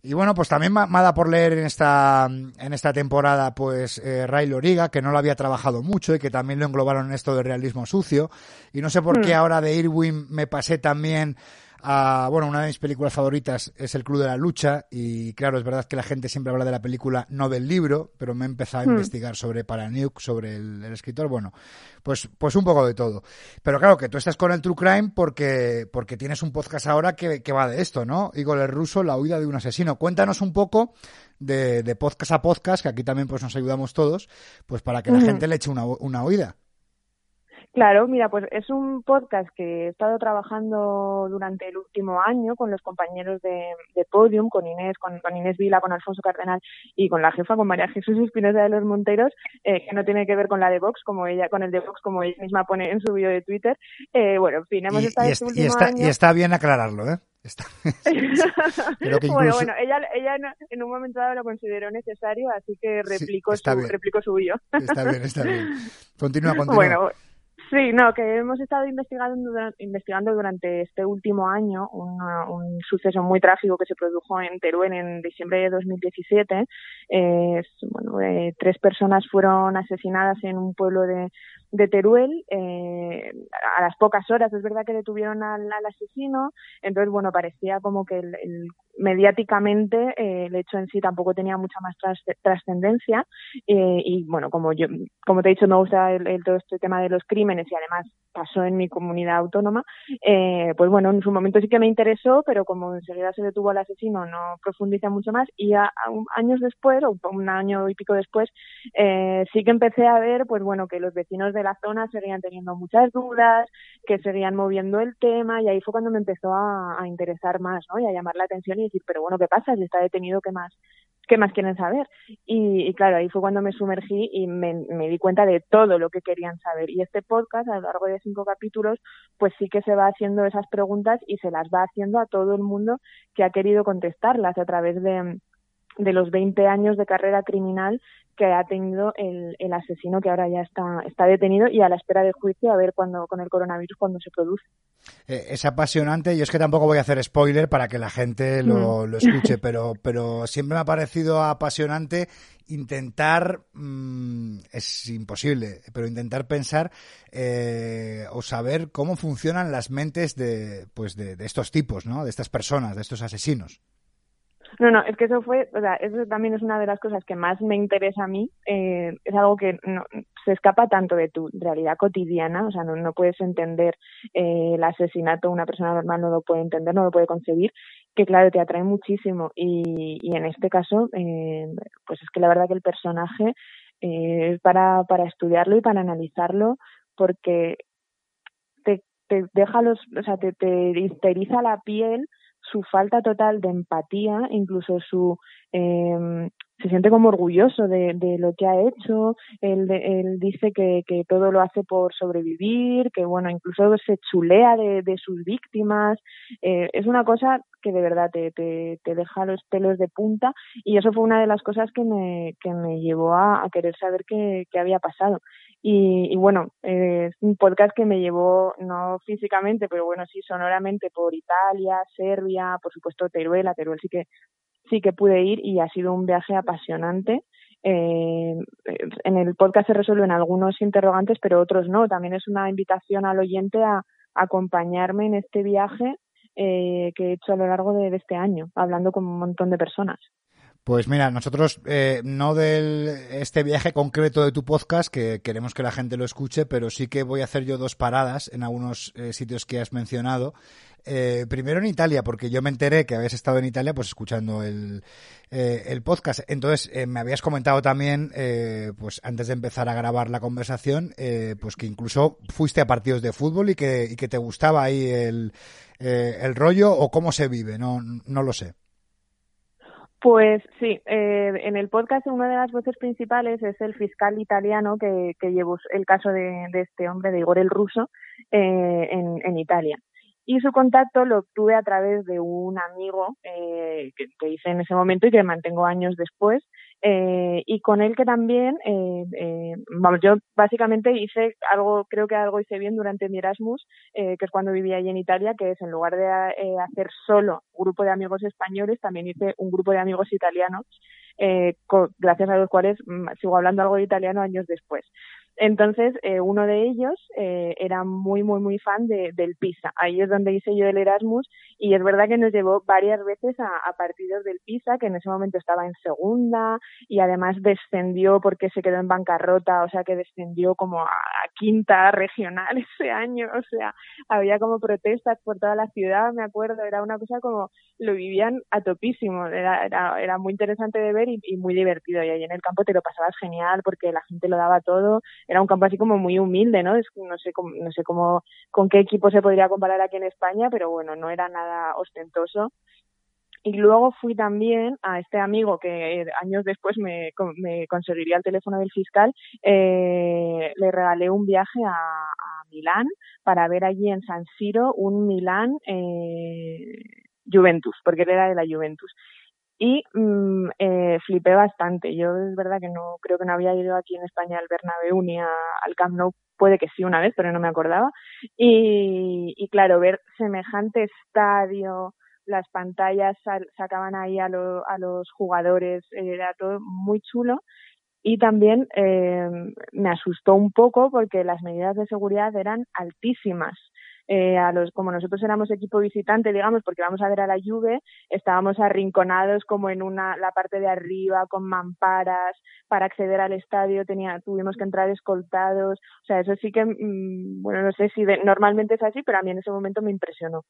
[SPEAKER 2] Y bueno, pues también me, ha dado por leer en esta, en esta temporada, pues, eh, Ray Loriga, que no lo había trabajado mucho y que también lo englobaron en esto de realismo sucio. Y no sé por qué hmm. ahora de Irwin me pasé también bueno, una de mis películas favoritas es El Club de la Lucha y claro, es verdad que la gente siempre habla de la película, no del libro, pero me he empezado a hmm. investigar sobre Paranuke, sobre el, escritor, bueno, pues, pues un poco de todo. Pero claro, que tú estás con el True Crime porque, porque tienes un podcast ahora que, que va de esto, ¿no? Igor el Ruso, La huida de un asesino. Cuéntanos un poco de, de podcast a podcast, que aquí también pues nos ayudamos todos, pues para que la gente le eche una, una oída.
[SPEAKER 4] Claro, mira, pues es un podcast que he estado trabajando durante el último año con los compañeros de, Podium, con Inés, con, Inés Vila, con Alfonso Cardenal y con la jefa, con María Jesús Espinosa de los Monteros, eh, que no tiene que ver con la de Vox, como ella, con el de Vox, como ella misma pone en su vídeo de Twitter. Eh, bueno, en fin, hemos estado este último
[SPEAKER 2] está,
[SPEAKER 4] año...
[SPEAKER 2] y está bien aclararlo, ¿eh? Está... *laughs*
[SPEAKER 4] Bueno, bueno, ella, ella en un momento dado lo consideró necesario, así que replico, su, replico su vídeo.
[SPEAKER 2] Está bien, está bien. *laughs* Continúa, continúa.
[SPEAKER 4] Bueno, Sí, no, que hemos estado investigando, investigando durante este último año un suceso muy trágico que se produjo en Teruel en diciembre de 2017. Eh, bueno, eh, tres personas fueron asesinadas en un pueblo de, de Teruel eh, a las pocas horas. Es verdad que detuvieron al, asesino, entonces, bueno, parecía como que el, mediáticamente eh, el hecho en sí tampoco tenía mucha más trascendencia eh, y, bueno, como yo, como te he dicho, me gusta el, todo este tema de los crímenes y además pasó en mi comunidad autónoma, eh, pues bueno, en su momento sí que me interesó, pero como enseguida se detuvo al asesino, no profundiza mucho más y a, años después, o un año y pico después, eh, sí que empecé a ver, pues bueno, que los vecinos de la zona seguían teniendo muchas dudas, que seguían moviendo el tema y ahí fue cuando me empezó a, interesar más, ¿no? Y a llamar la atención y decir, pero bueno, ¿qué pasa? Si está detenido, ¿qué más? ¿Qué más quieren saber? Y, claro, ahí fue cuando me sumergí y me, di cuenta de todo lo que querían saber. Y este podcast, a lo largo de cinco capítulos, pues sí que se va haciendo esas preguntas y se las va haciendo a todo el mundo que ha querido contestarlas a través de, de los 20 años de carrera criminal que ha tenido el, el, asesino que ahora ya está, está detenido y a la espera de juicio a ver cuando con el coronavirus cuando se produce.
[SPEAKER 2] Eh, es apasionante y es que tampoco voy a hacer spoiler para que la gente lo, mm. lo escuche, *laughs* pero, pero siempre me ha parecido apasionante intentar, mmm, es imposible, pero intentar pensar eh, o saber cómo funcionan las mentes de, pues de, de estos tipos, ¿no? De estas personas, de estos asesinos.
[SPEAKER 4] No, no, es que eso fue, o sea, eso también es una de las cosas que más me interesa a mí. Eh, es algo que no, se escapa tanto de tu realidad cotidiana, o sea, no, no puedes entender eh, el asesinato, una persona normal no lo puede entender, no lo puede concebir, que claro, te atrae muchísimo. Y, y en este caso, eh, pues es que la verdad que el personaje eh, es para, para estudiarlo y para analizarlo, porque te, te deja los, o sea, te, te, te la piel su falta total de empatía, incluso su eh, se siente como orgulloso de, de lo que ha hecho, él, él dice que, que, todo lo hace por sobrevivir, que bueno, incluso se chulea de, de sus víctimas, eh, es una cosa que de verdad te, te, te, deja los pelos de punta y eso fue una de las cosas que me, que me llevó a, a querer saber qué, qué había pasado. Y, y bueno, eh, es un podcast que me llevó, no físicamente, pero bueno, sí sonoramente por Italia, Serbia, por supuesto Teruel, a Teruel sí que sí que pude ir y ha sido un viaje apasionante. Eh, en el podcast se resuelven algunos interrogantes, pero otros no. También es una invitación al oyente a, acompañarme en este viaje eh, que he hecho a lo largo de, de este año, hablando con un montón de personas.
[SPEAKER 2] Pues mira, nosotros eh, no de este viaje concreto de tu podcast, que queremos que la gente lo escuche, pero sí que voy a hacer yo dos paradas en algunos eh, sitios que has mencionado. Eh, primero en Italia, porque yo me enteré que habías estado en Italia, pues escuchando el, eh, el podcast. Entonces, eh, me habías comentado también, eh, pues antes de empezar a grabar la conversación, eh, pues que incluso fuiste a partidos de fútbol y que, y que te gustaba ahí el, el rollo o cómo se vive, no, no lo sé.
[SPEAKER 4] Pues sí, eh, en el podcast una de las voces principales es el fiscal italiano que, que llevó el caso de, de este hombre, de Igor el Ruso, eh, en, Italia. Y su contacto lo obtuve a través de un amigo eh, que, hice en ese momento y que mantengo años después eh, y con él que también eh, eh, vamos yo básicamente hice algo creo que algo hice bien durante mi Erasmus eh, que es cuando vivía allí en Italia que es en lugar de eh, hacer solo grupo de amigos españoles también hice un grupo de amigos italianos eh, con, gracias a los cuales mm, sigo hablando algo de italiano años después entonces, eh, uno de ellos eh, era muy, muy, muy fan de, del Pisa. Ahí es donde hice yo el Erasmus y es verdad que nos llevó varias veces a, a, partidos del Pisa, que en ese momento estaba en segunda y además descendió porque se quedó en bancarrota, o sea que descendió como a, a quinta regional *laughs* ese año, o sea, había como protestas por toda la ciudad, me acuerdo, era una cosa como lo vivían a topísimo, era, era, era muy interesante de ver y, y muy divertido y ahí en el campo te lo pasabas genial porque la gente lo daba todo era un campo así como muy humilde, ¿no? No sé cómo, no sé cómo, con qué equipo se podría comparar aquí en España, pero bueno, no era nada ostentoso. Y luego fui también a este amigo que años después me, me conseguiría el teléfono del fiscal, eh, le regalé un viaje a, a, Milán para ver allí en San Siro un Milán eh, Juventus, porque él era de la Juventus y mmm, eh, flipé bastante. Yo es verdad que no creo que no había ido aquí en España al Bernabéu ni a, al Camp Nou, puede que sí una vez, pero no me acordaba. Y, y claro, ver semejante estadio, las pantallas sacaban ahí a, lo, a los jugadores, era todo muy chulo. Y también eh, me asustó un poco porque las medidas de seguridad eran altísimas eh, a los como nosotros éramos equipo visitante, digamos, porque vamos a ver a la Juve, estábamos arrinconados como en una la parte de arriba con mamparas para acceder al estadio, tenía tuvimos que entrar escoltados, o sea, eso sí que mmm, bueno, no sé si de, normalmente es así, pero a mí en ese momento me impresionó.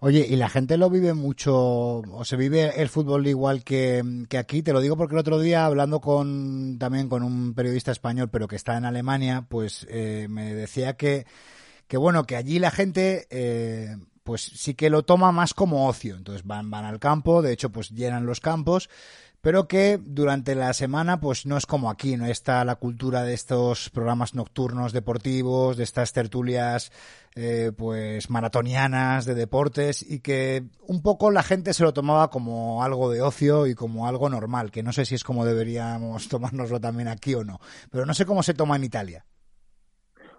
[SPEAKER 2] Oye, ¿y la gente lo vive mucho o se vive el fútbol igual que, que aquí? Te lo digo porque el otro día hablando con también con un periodista español, pero que está en Alemania, pues eh, me decía que que bueno, que allí la gente eh, pues sí que lo toma más como ocio. Entonces van, van al campo, de hecho pues llenan los campos, pero que durante la semana pues no es como aquí, no está la cultura de estos programas nocturnos deportivos, de estas tertulias eh, pues maratonianas de deportes y que un poco la gente se lo tomaba como algo de ocio y como algo normal, que no sé si es como deberíamos *laughs* tomárnoslo también aquí o no, pero no sé cómo se toma en Italia.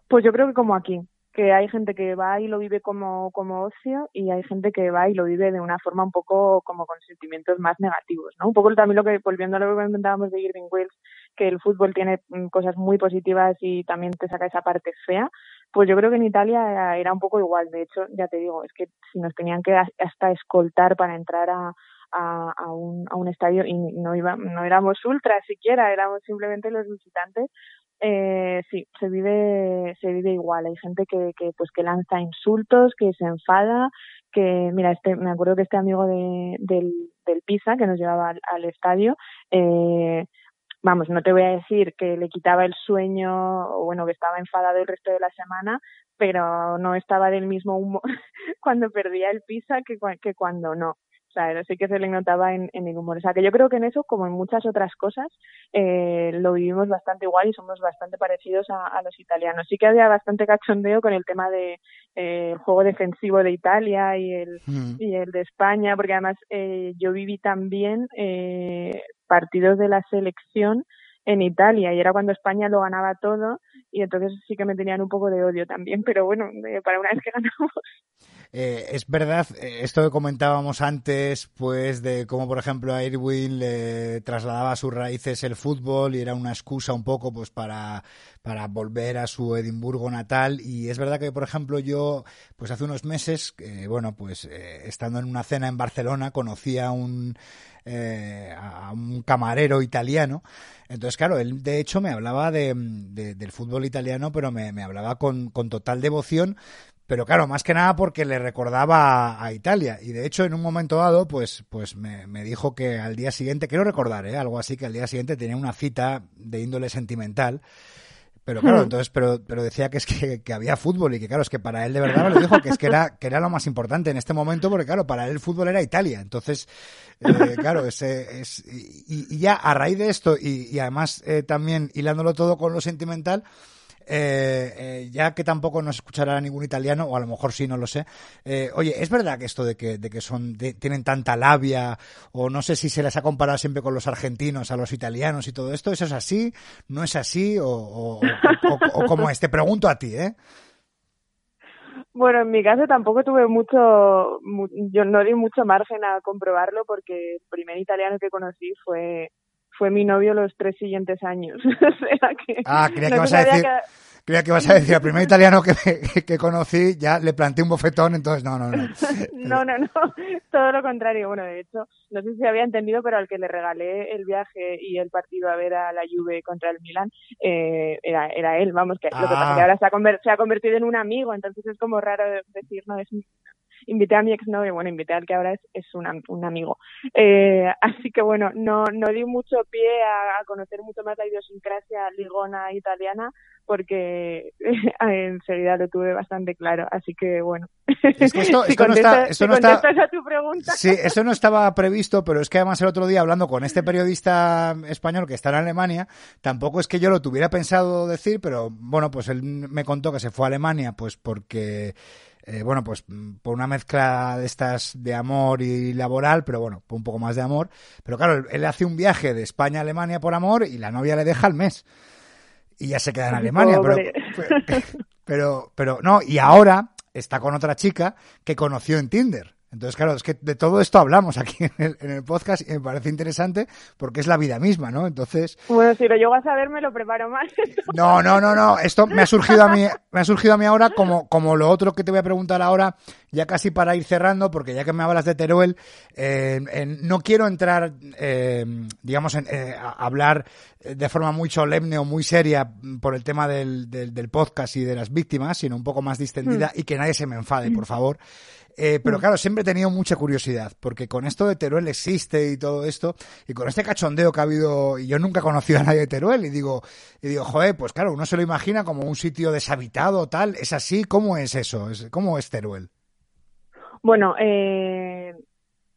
[SPEAKER 4] Pues yo creo que como aquí, que hay gente que va y lo vive como, como ocio y hay gente que va y lo vive de una forma un poco como con sentimientos más negativos, ¿no? Un poco también lo que, volviendo a lo que comentábamos de Irving Wells, que el fútbol tiene mm, cosas muy positivas y también te saca esa parte fea, pues yo creo que en Italia era un poco igual. De hecho, ya te digo, es que si nos tenían que hasta escoltar para entrar a, a un estadio y no iba, no éramos ultras siquiera, éramos simplemente los visitantes, eh, sí, se vive, se vive igual. Hay gente que, que, pues, que lanza insultos, que se enfada, que, mira, este, me acuerdo que este amigo de, del, del Pisa, que nos llevaba al, estadio, eh, vamos, no te voy a decir que le quitaba el sueño o bueno, que estaba enfadado el resto de la semana, pero no estaba del mismo humor *laughs* cuando perdía el Pisa que, que cuando no sea, sí que se le notaba en, en, el humor. O sea, que yo creo que en eso, como en muchas otras cosas, eh, lo vivimos bastante igual y somos bastante parecidos a, a, los italianos. Sí que había bastante cachondeo con el tema de eh, el juego defensivo de Italia y el, mm. y el de España, porque además eh, yo viví también eh, partidos de la selección en Italia y era cuando España lo ganaba todo y entonces sí que me tenían un poco de odio también, pero bueno, eh, para una vez que *laughs* ganamos.
[SPEAKER 2] Eh, es verdad, eh, esto que comentábamos antes, pues de cómo, por ejemplo, a Irwin le trasladaba a sus raíces el fútbol y era una excusa un poco pues para, para volver a su Edimburgo natal. Y es verdad que, por ejemplo, yo, pues hace unos meses, bueno, pues estando en una cena en Barcelona, conocí a un eh, a un camarero italiano. Entonces, claro, él de hecho me hablaba de, del fútbol italiano, pero me, me hablaba con, con, total devoción. Pero claro, más que nada porque le recordaba a, Italia. Y de hecho, en un momento dado, pues, pues me, me dijo que al día siguiente, quiero recordar, ¿eh? algo así, que al día siguiente tenía una cita de índole sentimental pero claro, hmm. entonces, pero, pero decía que es que, que, había fútbol y que claro, es que para él de verdad me lo dijo que es que era, que era lo más importante en este momento, porque claro, para él el fútbol era Italia. Entonces, eh, claro, ese es, y, y, ya a raíz de esto, y, y además eh, también hilándolo todo con lo sentimental, eh, eh, ya que tampoco nos escuchará ningún italiano, o a lo mejor sí, no lo sé. Eh, oye, ¿es verdad que esto de que, de que son, tienen tanta labia, o no sé si se les ha comparado siempre con los argentinos, a los italianos y todo esto? ¿Eso es así? ¿No es así? ¿O, o, o, cómo es? Te pregunto a ti, ¿eh?
[SPEAKER 4] Bueno, en mi caso tampoco tuve mucho, yo no di mucho margen a comprobarlo porque el primer italiano que conocí fue fue mi novio los tres siguientes años. *laughs*
[SPEAKER 2] ah, creía que vas a decir... Creía que vas a decir, al primer italiano que, *laughs* que, conocí ya le planté un bofetón, entonces no, no, no. *laughs*
[SPEAKER 4] no, no, no, todo lo contrario. Bueno, de hecho, no sé si había entendido, pero al que le regalé el viaje y el partido a ver a la Juve contra el Milan, eh, era, era él, vamos, que lo que pasa es que ah. ahora se ha, se ha convertido en un amigo, entonces es como raro decir, no, es invité a mi exnovio, bueno, invité al que ahora es, es un, un amigo. Eh, así que bueno, no, no di mucho pie a, a, conocer mucho más la idiosincrasia ligona italiana porque *laughs* enseguida lo tuve bastante claro, así que bueno.
[SPEAKER 2] Es que esto, *laughs* esto no está, esto no está,
[SPEAKER 4] a tu pregunta.
[SPEAKER 2] Sí, eso no estaba previsto, pero es que además el otro día hablando con este periodista español que está en Alemania, tampoco es que yo lo tuviera pensado decir, pero bueno, pues él me contó que se fue a Alemania pues porque eh, bueno, pues mm, por una mezcla de estas de amor y laboral, pero bueno, por un poco más de amor. Pero claro, él, hace un viaje de España a Alemania por amor y la novia le deja al mes. Y ya se queda en *laughs* Alemania. *laughs* Pero, pero, pero, no, y ahora está con otra chica que conoció en Tinder. Entonces, claro, es que de todo esto hablamos aquí en el, en el, podcast y me parece interesante porque es la vida misma, ¿no? Entonces.
[SPEAKER 4] Bueno, si lo llego a saber, me lo preparo más. *laughs*
[SPEAKER 2] No, no, no, no. Esto me ha surgido a mí, me ha surgido a mí ahora como, como lo otro que te voy a preguntar ahora, ya casi para ir cerrando, porque ya que me hablas de Teruel, eh, en, no quiero entrar, eh, digamos, en, eh, a hablar de forma muy solemne o muy seria por el tema del, del, del podcast y de las víctimas, sino un poco más distendida mm. y que nadie se me enfade, por favor. Eh, pero mm. claro, siempre he tenido mucha curiosidad, porque con esto de Teruel existe y todo esto, y con este cachondeo que ha habido, y yo nunca he conocido a nadie de Teruel, y digo, y digo, joder, pues claro, uno se lo imagina como un sitio deshabitado, tal, ¿es así? ¿Cómo es eso? ¿Cómo es Teruel?
[SPEAKER 4] Bueno, eh,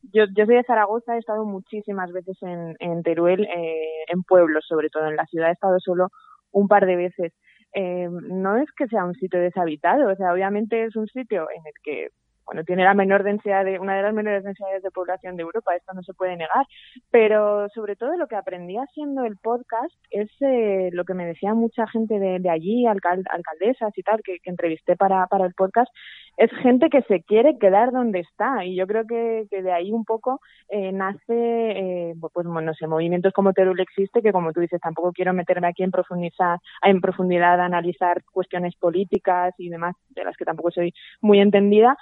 [SPEAKER 4] yo, yo soy de Zaragoza, he estado muchísimas veces en, en Teruel, eh, en pueblos sobre todo, en la ciudad he estado solo un par de veces. Eh, no es que sea un sitio deshabitado, o sea, obviamente es un sitio en el que bueno, tiene la menor densidad de, una de las menores densidades de población de Europa, esto no se puede negar, pero sobre todo lo que aprendí haciendo el podcast es eh, lo que me decía mucha gente de, allí, alcaldesas y tal, que, entrevisté para, para el podcast, es gente que se quiere quedar donde está y yo creo que, de ahí un poco eh, nace, eh, pues no sé, movimientos como Terul existe, que como tú dices, tampoco quiero meterme aquí en profundizar, en profundidad a analizar cuestiones políticas y demás, de las que tampoco soy muy entendida,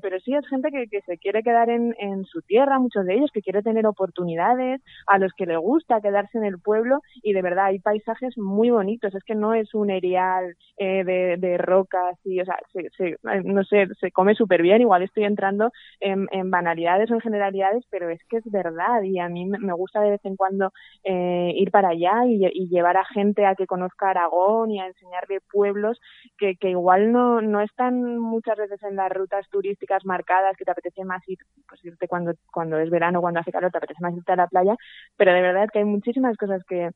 [SPEAKER 4] pero sí es gente que, que se quiere quedar en, su tierra, muchos de ellos, que quiere tener oportunidades, a los que le gusta quedarse en el pueblo y de verdad hay paisajes muy bonitos, es que no es un erial eh, de, rocas y, o sea, se, se no sé, se come súper bien, igual estoy entrando en, banalidades o en generalidades, pero es que es verdad y a mí me gusta de vez en cuando eh, ir para allá y, llevar a gente a que conozca Aragón y a enseñarle pueblos que, que igual no, no están muchas veces en rutas turísticas marcadas, que te apetece más ir, pues irte cuando, cuando es verano, cuando hace calor, te apetece más irte a la playa, pero de verdad que hay muchísimas cosas que,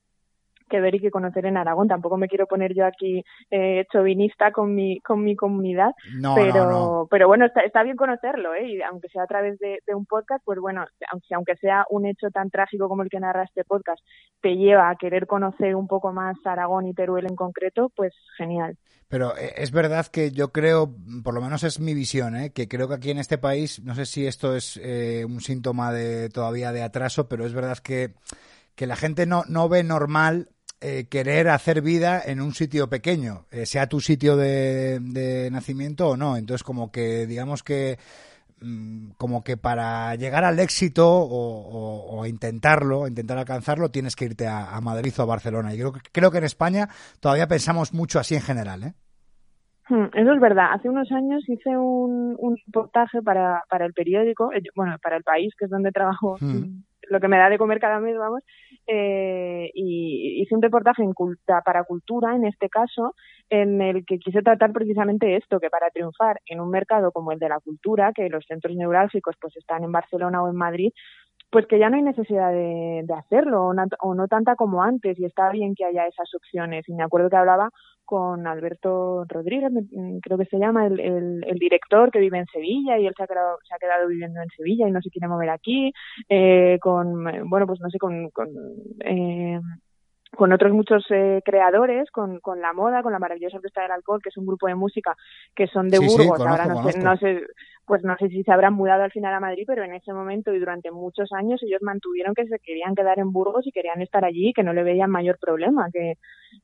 [SPEAKER 4] que ver y que conocer en Aragón. Tampoco me quiero poner yo aquí eh, chauvinista con mi, con mi comunidad,
[SPEAKER 2] no,
[SPEAKER 4] pero,
[SPEAKER 2] no, no.
[SPEAKER 4] pero bueno, está, está bien conocerlo, ¿eh? Y aunque sea a través de, de, un podcast, pues bueno, aunque, aunque sea un hecho tan trágico como el que narra este podcast, te lleva a querer conocer un poco más Aragón y Teruel en concreto, pues genial.
[SPEAKER 2] Pero eh, es verdad que yo creo, por lo menos es mi visión, ¿eh? que creo que aquí en este país, no sé si esto es eh, un síntoma de todavía de atraso, pero es verdad que, que la gente no, no ve normal eh, querer hacer vida en un sitio pequeño, eh, sea tu sitio de, de, nacimiento o no. Entonces, como que, digamos que, mmm, como que para llegar al éxito o, o, o, intentarlo, intentar alcanzarlo, tienes que irte a, a Madrid o a Barcelona. Y creo, creo que en España todavía pensamos mucho así en general, ¿eh?
[SPEAKER 4] Hmm, eso es verdad. Hace unos años hice un, un reportaje para, para el periódico, bueno, para el país, que es donde trabajo, hmm. Lo que me da de comer cada mes, vamos, eh, y hice un reportaje en para cultura, en este caso, en el que quise tratar precisamente esto, que para triunfar en un mercado como el de la cultura, que los centros neurálgicos pues están en Barcelona o en Madrid, pues que ya no hay necesidad de, de hacerlo o no, o no, tanta como antes y está bien que haya esas opciones. Y me acuerdo que hablaba con Alberto Rodríguez, creo que se llama, el, el, el director que vive en Sevilla y él se ha, quedado, se ha quedado viviendo en Sevilla y no se quiere mover aquí, eh, con, bueno, pues no sé, con... con eh, con otros muchos eh, creadores, con, con la moda, con la maravillosa orquesta del alcohol, que es un grupo de música que son de
[SPEAKER 2] sí,
[SPEAKER 4] Burgos,
[SPEAKER 2] sí, conozco,
[SPEAKER 4] ahora no
[SPEAKER 2] conozco.
[SPEAKER 4] sé, no sé, pues no sé si se habrán mudado al final a Madrid, pero en ese momento y durante muchos años ellos mantuvieron que se querían quedar en Burgos y querían estar allí, que no le veían mayor problema, que,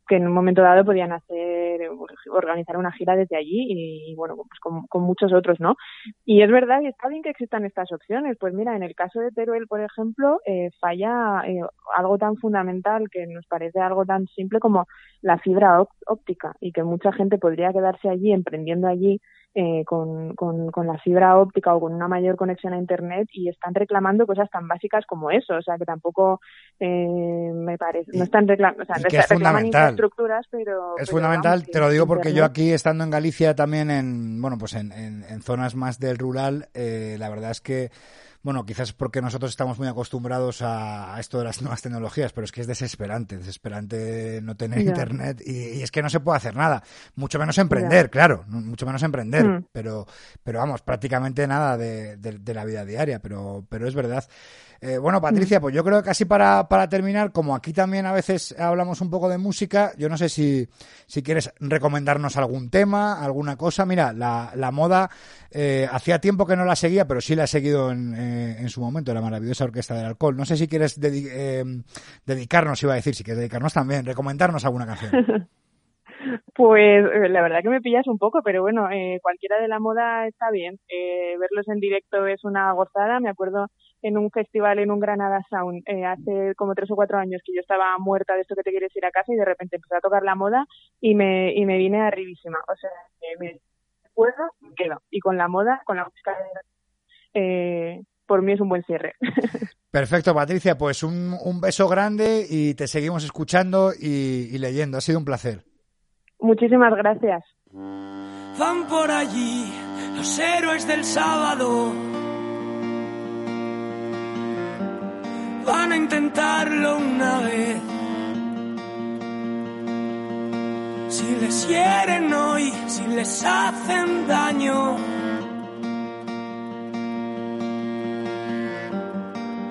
[SPEAKER 4] que en un momento dado podían hacer, organizar una gira desde allí y, bueno, pues con, muchos otros, ¿no? Y es verdad y está bien que existan estas opciones, pues mira, en el caso de Teruel, por ejemplo, eh, falla eh, algo tan fundamental que nos parece algo tan simple como la fibra óptica y que mucha gente podría quedarse allí emprendiendo allí eh, con, con, con, la fibra óptica o con una mayor conexión a Internet y están reclamando cosas tan básicas como eso. O sea, que tampoco eh, me parece. No están reclamando. O sea, no
[SPEAKER 2] es
[SPEAKER 4] reclaman infraestructuras, pero.
[SPEAKER 2] Es
[SPEAKER 4] pero
[SPEAKER 2] fundamental,
[SPEAKER 4] vamos,
[SPEAKER 2] te lo digo porque
[SPEAKER 4] Internet.
[SPEAKER 2] yo aquí, estando en Galicia, también en, bueno, pues en, en, en zonas más del rural, eh, la verdad es que bueno, quizás porque nosotros estamos muy acostumbrados a, esto de las nuevas tecnologías, pero es que es desesperante, desesperante no tener yeah. internet y, y, es que no se puede hacer nada, mucho menos emprender, yeah. claro, mucho menos emprender, mm. pero, pero vamos, prácticamente nada de, de, de, la vida diaria, pero, pero es verdad. Eh, bueno, Patricia, pues yo creo que casi para, para terminar, como aquí también a veces hablamos un poco de música, yo no sé si, si quieres recomendarnos algún tema, alguna cosa. Mira, la, la moda, eh, hacía tiempo que no la seguía, pero sí la he seguido en, eh, en su momento, la maravillosa Orquesta del Alcohol. No sé si quieres dedi eh, dedicarnos, iba a decir, si quieres dedicarnos también, recomendarnos alguna canción. *laughs*
[SPEAKER 4] Pues eh, la verdad que me pillas un poco, pero bueno, eh, cualquiera de la moda está bien. Eh, verlos en directo es una gozada. Me acuerdo en un festival en un Granada Sound eh, hace como tres o cuatro años que yo estaba muerta de esto que te quieres ir a casa y de repente empecé a tocar la moda y me, y me vine arribísima. O sea, me acuerdo y quedo. Y con la moda, con la música eh, por mí es un buen cierre. *laughs*
[SPEAKER 2] Perfecto, Patricia. Pues un, un beso grande y te seguimos escuchando y leyendo. Ha sido un placer.
[SPEAKER 4] Muchísimas gracias.
[SPEAKER 5] Van por allí los héroes del sábado van a intentarlo una vez. Si les hieren hoy, si les hacen daño,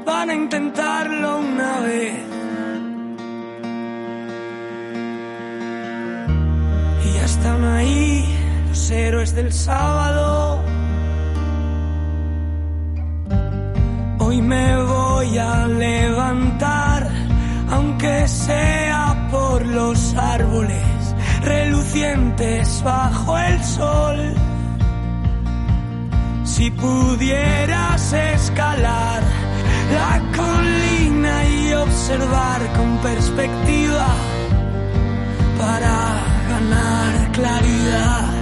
[SPEAKER 5] van a intentarlo una vez. Están ahí los héroes del sábado. Hoy me voy a levantar, aunque sea por los árboles relucientes bajo el sol. Si pudieras escalar la colina y observar con perspectiva para ganar claridad.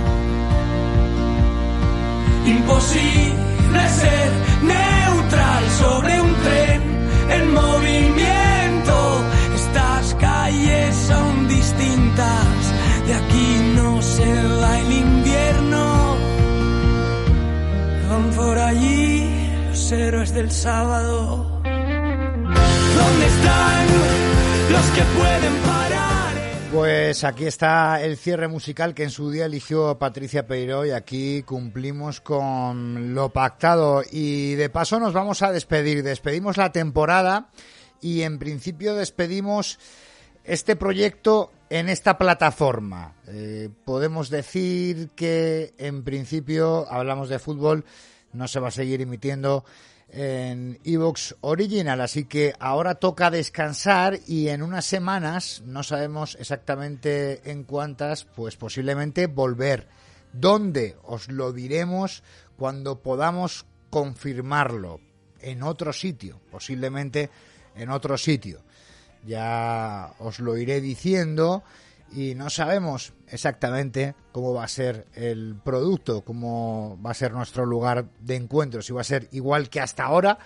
[SPEAKER 5] Imposible ser neutral sobre un tren en movimiento. Estas calles son distintas, de aquí no se va el invierno. Van por allí los héroes del sábado. ¿Dónde están los que pueden parar?
[SPEAKER 2] Pues aquí está el cierre musical que en su día eligió Patricia Peiró y aquí cumplimos con lo pactado y de paso nos vamos a despedir. Despedimos la temporada y en principio despedimos este proyecto en esta plataforma. Eh, podemos decir que en principio hablamos de fútbol, no se va a seguir emitiendo en Evox Original, así que ahora toca descansar y en unas semanas, no sabemos exactamente en cuántas, pues posiblemente volver. ¿Dónde? Os lo diremos cuando podamos confirmarlo. En otro sitio, posiblemente en otro sitio. Ya os lo iré diciendo y no sabemos exactamente cómo va a ser el producto, cómo va a ser nuestro lugar de encuentro, si va a ser igual que hasta ahora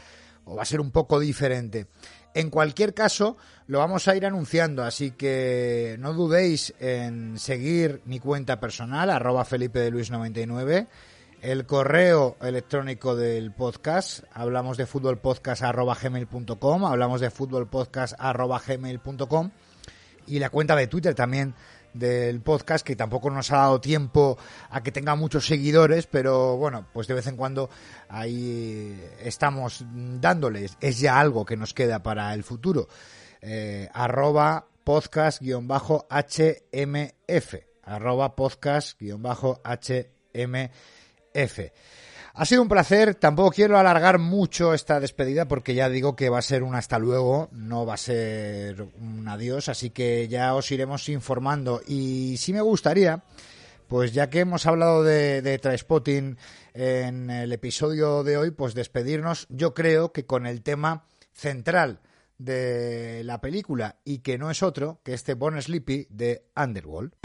[SPEAKER 2] o va a ser un poco diferente. En cualquier caso, lo vamos a ir anunciando, así que no dudéis en seguir mi cuenta personal, arroba Felipe de Luis 99, el correo electrónico del podcast, hablamos de fútbol podcast arroba gmail.com, hablamos de fútbol podcast arroba gmail.com y la cuenta de Twitter también del podcast que tampoco nos ha dado tiempo a que tenga muchos seguidores pero bueno pues de vez en cuando ahí estamos dándoles. Es ya algo que nos queda para el futuro. Eh, arroba podcast guion bajo HMF arroba podcast guion bajo HMF ha sido un placer, tampoco quiero alargar mucho esta despedida porque ya digo que va a ser un hasta luego, no va a ser un adiós, así que ya os iremos informando. Y sí me gustaría, pues ya que hemos hablado de, de en el episodio de hoy, pues despedirnos, yo creo que con el tema central de la película y que no es otro que este Born Sleepy de Underworld.